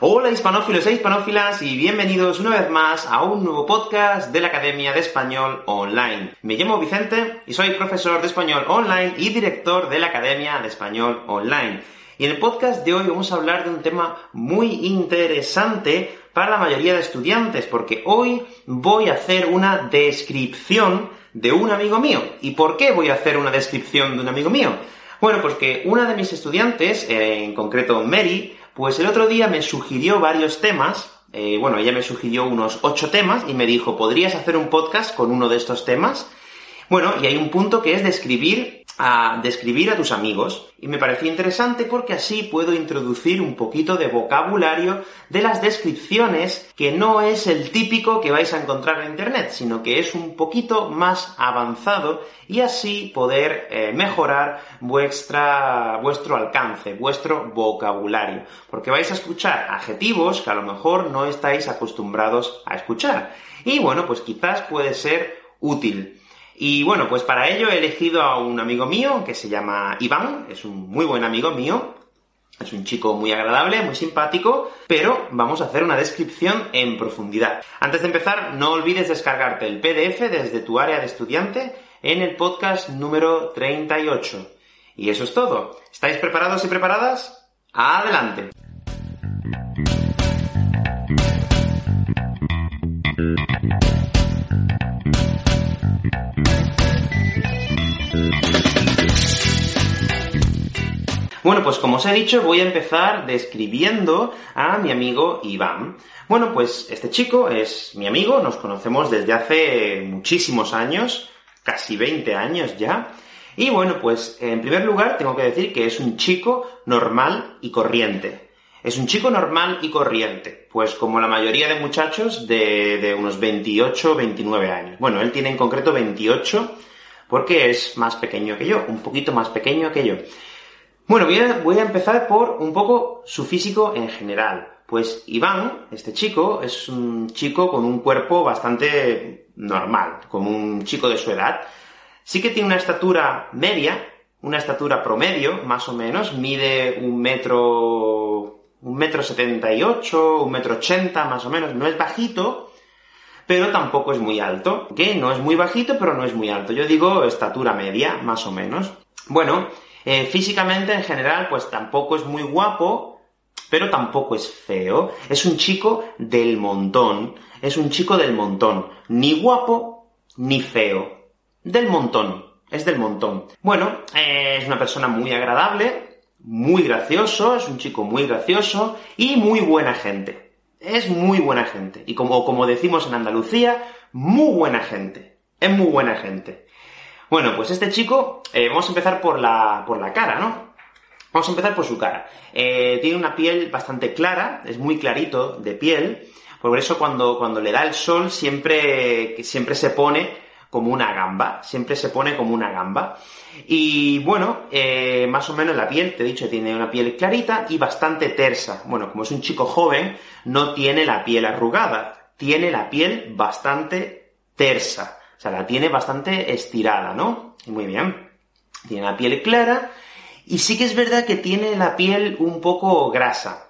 Hola hispanófilos e hispanófilas y bienvenidos una vez más a un nuevo podcast de la Academia de Español Online. Me llamo Vicente y soy profesor de Español Online y director de la Academia de Español Online. Y en el podcast de hoy vamos a hablar de un tema muy interesante para la mayoría de estudiantes, porque hoy voy a hacer una descripción de un amigo mío. ¿Y por qué voy a hacer una descripción de un amigo mío? Bueno, pues que una de mis estudiantes, en concreto Mary, pues el otro día me sugirió varios temas, eh, bueno, ella me sugirió unos ocho temas y me dijo, ¿podrías hacer un podcast con uno de estos temas? Bueno, y hay un punto que es describir a describir a tus amigos. Y me pareció interesante porque así puedo introducir un poquito de vocabulario de las descripciones que no es el típico que vais a encontrar en internet, sino que es un poquito más avanzado y así poder eh, mejorar vuestro alcance, vuestro vocabulario. Porque vais a escuchar adjetivos que a lo mejor no estáis acostumbrados a escuchar. Y bueno, pues quizás puede ser útil. Y bueno, pues para ello he elegido a un amigo mío que se llama Iván, es un muy buen amigo mío, es un chico muy agradable, muy simpático, pero vamos a hacer una descripción en profundidad. Antes de empezar, no olvides descargarte el PDF desde tu área de estudiante en el podcast número 38. Y eso es todo. ¿Estáis preparados y preparadas? ¡Adelante! Bueno, pues como os he dicho, voy a empezar describiendo a mi amigo Iván. Bueno, pues este chico es mi amigo, nos conocemos desde hace muchísimos años, casi 20 años ya. Y bueno, pues en primer lugar tengo que decir que es un chico normal y corriente. Es un chico normal y corriente, pues como la mayoría de muchachos de, de unos 28, 29 años. Bueno, él tiene en concreto 28 porque es más pequeño que yo, un poquito más pequeño que yo. Bueno, voy a, empezar por un poco su físico en general. Pues Iván, este chico, es un chico con un cuerpo bastante normal, como un chico de su edad. Sí que tiene una estatura media, una estatura promedio, más o menos, mide un metro, un metro setenta y ocho, un metro ochenta, más o menos, no es bajito, pero tampoco es muy alto, que no es muy bajito, pero no es muy alto. Yo digo estatura media, más o menos. Bueno, eh, físicamente, en general, pues tampoco es muy guapo, pero tampoco es feo. Es un chico del montón. Es un chico del montón. Ni guapo, ni feo. Del montón. Es del montón. Bueno, eh, es una persona muy agradable, muy gracioso, es un chico muy gracioso y muy buena gente. Es muy buena gente. Y como, como decimos en Andalucía, muy buena gente. Es muy buena gente. Bueno, pues este chico, eh, vamos a empezar por la, por la cara, ¿no? Vamos a empezar por su cara. Eh, tiene una piel bastante clara, es muy clarito de piel, por eso cuando, cuando le da el sol siempre, siempre se pone como una gamba, siempre se pone como una gamba. Y bueno, eh, más o menos la piel, te he dicho, tiene una piel clarita y bastante tersa. Bueno, como es un chico joven, no tiene la piel arrugada, tiene la piel bastante tersa. O sea, la tiene bastante estirada, ¿no? Muy bien. Tiene la piel clara y sí que es verdad que tiene la piel un poco grasa.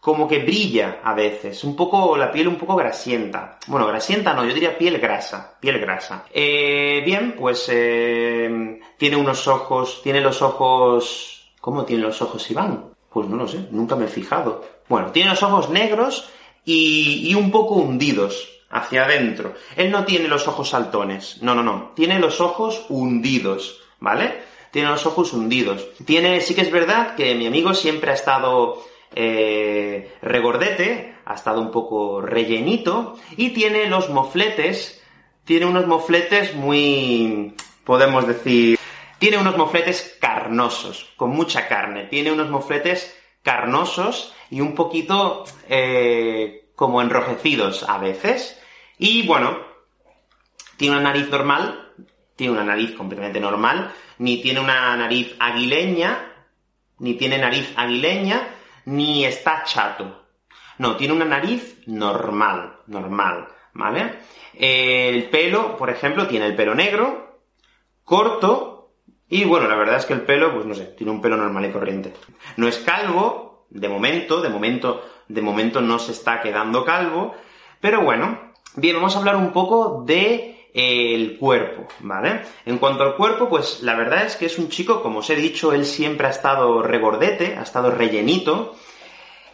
Como que brilla a veces, un poco, la piel un poco grasienta. Bueno, grasienta no, yo diría piel grasa, piel grasa. Eh, bien, pues eh, tiene unos ojos, tiene los ojos... ¿Cómo tiene los ojos Iván? Pues no lo sé, nunca me he fijado. Bueno, tiene los ojos negros y, y un poco hundidos hacia adentro. Él no tiene los ojos saltones, no, no, no, tiene los ojos hundidos, ¿vale? Tiene los ojos hundidos. Tiene, sí que es verdad que mi amigo siempre ha estado eh, regordete, ha estado un poco rellenito, y tiene los mofletes, tiene unos mofletes muy, podemos decir, tiene unos mofletes carnosos, con mucha carne, tiene unos mofletes carnosos y un poquito eh, como enrojecidos a veces. Y bueno, tiene una nariz normal, tiene una nariz completamente normal, ni tiene una nariz aguileña, ni tiene nariz aguileña, ni está chato. No, tiene una nariz normal, normal, ¿vale? El pelo, por ejemplo, tiene el pelo negro, corto, y bueno, la verdad es que el pelo, pues no sé, tiene un pelo normal y corriente. No es calvo, de momento, de momento de momento no se está quedando calvo, pero bueno, bien, vamos a hablar un poco de eh, el cuerpo, ¿vale? En cuanto al cuerpo, pues la verdad es que es un chico, como os he dicho, él siempre ha estado regordete, ha estado rellenito,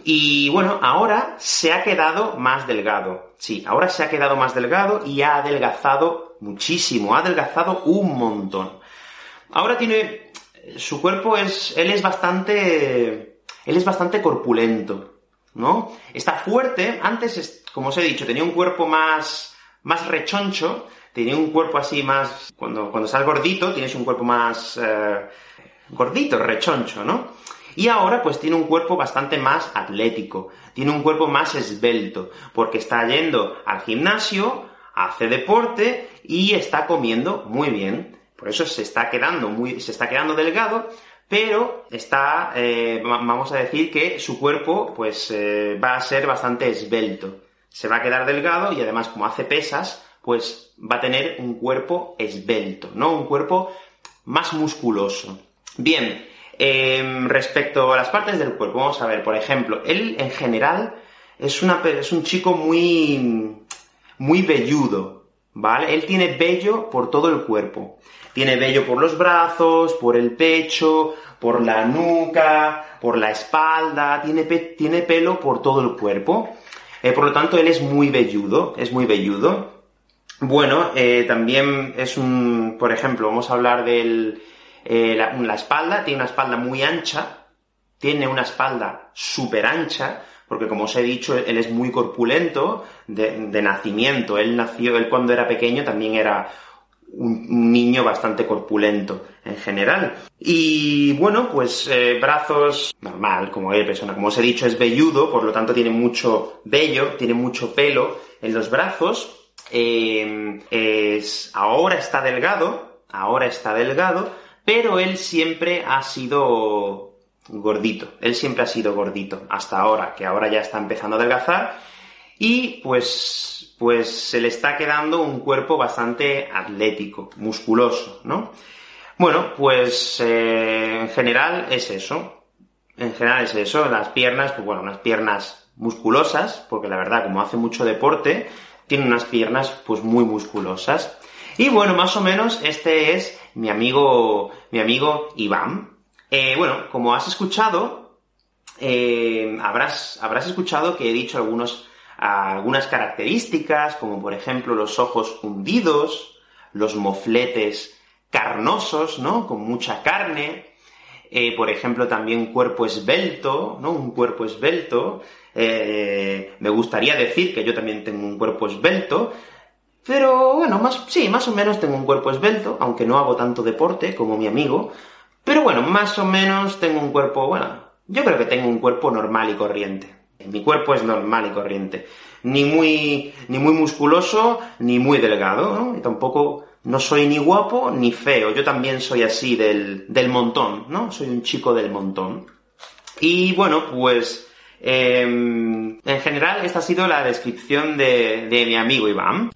y bueno, ahora se ha quedado más delgado. Sí, ahora se ha quedado más delgado y ha adelgazado muchísimo, ha adelgazado un montón. Ahora tiene... Su cuerpo es... Él es bastante... Él es bastante corpulento, ¿no? Está fuerte, antes, como os he dicho, tenía un cuerpo más, más rechoncho, tenía un cuerpo así más... Cuando, cuando estás gordito, tienes un cuerpo más... Eh, gordito, rechoncho, ¿no? Y ahora pues tiene un cuerpo bastante más atlético, tiene un cuerpo más esbelto, porque está yendo al gimnasio, hace deporte y está comiendo muy bien. Por eso se está quedando muy, se está quedando delgado, pero está, eh, vamos a decir que su cuerpo, pues, eh, va a ser bastante esbelto. Se va a quedar delgado y además, como hace pesas, pues va a tener un cuerpo esbelto, ¿no? Un cuerpo más musculoso. Bien, Em, respecto a las partes del cuerpo, vamos a ver, por ejemplo, él en general es, una, es un chico muy, muy velludo, ¿vale? Él tiene vello por todo el cuerpo. Tiene vello por los brazos, por el pecho, por la nuca, por la espalda, tiene, tiene pelo por todo el cuerpo. Eh, por lo tanto, él es muy velludo, es muy velludo. Bueno, eh, también es un, por ejemplo, vamos a hablar del, eh, la, espalda, tiene una espalda muy ancha, tiene una espalda súper ancha, porque como os he dicho, él es muy corpulento de, nacimiento. Él nació, él cuando era pequeño también era un, niño bastante corpulento en general. Y bueno, pues eh, brazos normal, como él, persona, como os he dicho, es velludo, por lo tanto tiene mucho vello, tiene mucho pelo en los brazos. Eh, es, ahora está delgado, ahora está delgado, pero él siempre ha sido gordito, él siempre ha sido gordito, hasta ahora, que ahora ya está empezando a adelgazar, y pues, pues se le está quedando un cuerpo bastante atlético, musculoso, ¿no? Bueno, pues eh, en general es eso, en general es eso, las piernas, pues bueno, unas piernas musculosas, porque la verdad, como hace mucho deporte, tiene unas piernas pues muy musculosas. Y bueno, más o menos este es mi amigo, mi amigo Iván. Eh, bueno, como has escuchado, eh, habrás, habrás escuchado que he dicho algunos, algunas características, como por ejemplo los ojos hundidos, los mofletes carnosos, ¿no? Con mucha carne, eh, por ejemplo, también cuerpo esbelto, ¿no? Un cuerpo esbelto. me gustaría decir que yo también tengo un cuerpo esbelto, pero bueno, más, sí, más o menos tengo un cuerpo esbelto, aunque no hago tanto deporte como mi amigo. Pero bueno, más o menos tengo un cuerpo, bueno, yo creo que tengo un cuerpo normal y corriente. Mi cuerpo es normal y corriente. Ni muy, ni muy musculoso, ni muy delgado, ¿no? Y tampoco no soy ni guapo ni feo. Yo también soy así del, del montón, ¿no? Soy un chico del montón. Y bueno, pues, em, en general, esta ha sido la descripción de, de mi amigo Iván.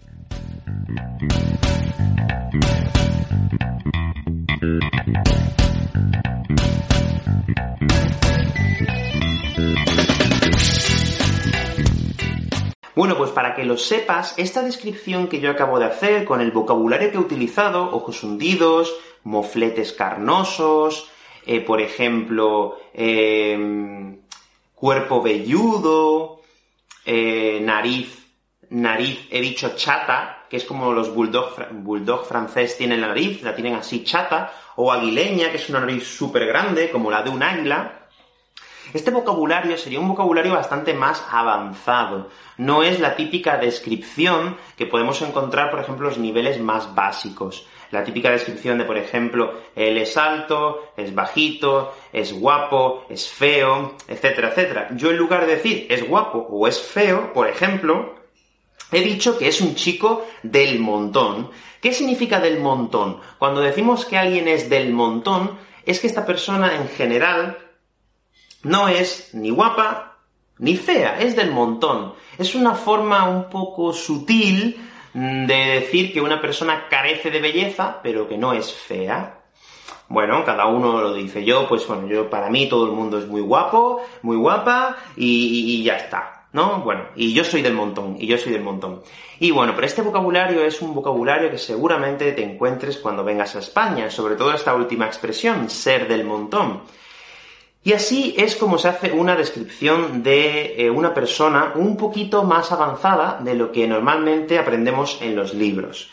Pues para que lo sepas, esta descripción que yo acabo de hacer, con el vocabulario que he utilizado, ojos hundidos, mofletes carnosos, eh, por ejemplo, em, cuerpo velludo, eh, nariz, nariz, he dicho chata, que es como los bulldog, bulldog francés tienen la nariz, la tienen así chata, o aguileña, que es una nariz súper grande, como la de un águila, este vocabulario sería un vocabulario bastante más avanzado. No es la típica descripción que podemos encontrar, por ejemplo, los niveles más básicos. La típica descripción de, por ejemplo, él es alto, es bajito, es guapo, es feo, etcétera, etcétera. Yo en lugar de decir es guapo o es feo, por ejemplo, he dicho que es un chico del montón. ¿Qué significa del montón? Cuando decimos que alguien es del montón, es que esta persona en general no es ni guapa ni fea, es del montón. Es una forma un poco sutil de decir que una persona carece de belleza, pero que no es fea. Bueno, cada uno lo dice. Yo, pues bueno, yo para mí todo el mundo es muy guapo, muy guapa, y, y ya está. ¿no? Bueno, y yo soy del montón, y yo soy del montón. Y bueno, pero este vocabulario es un vocabulario que seguramente te encuentres cuando vengas a España, sobre todo esta última expresión, ser del montón. Y así es como se hace una descripción de eh, una persona un poquito más avanzada de lo que normalmente aprendemos en los libros.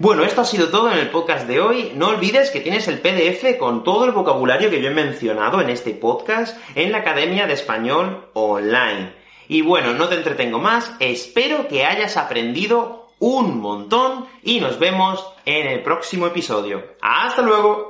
Bueno, esto ha sido todo en el podcast de hoy. No olvides que tienes el PDF con todo el vocabulario que yo he mencionado en este podcast en la Academia de Español Online. Y bueno, no te entretengo más, espero que hayas aprendido un montón y nos vemos en el próximo episodio. ¡Hasta luego!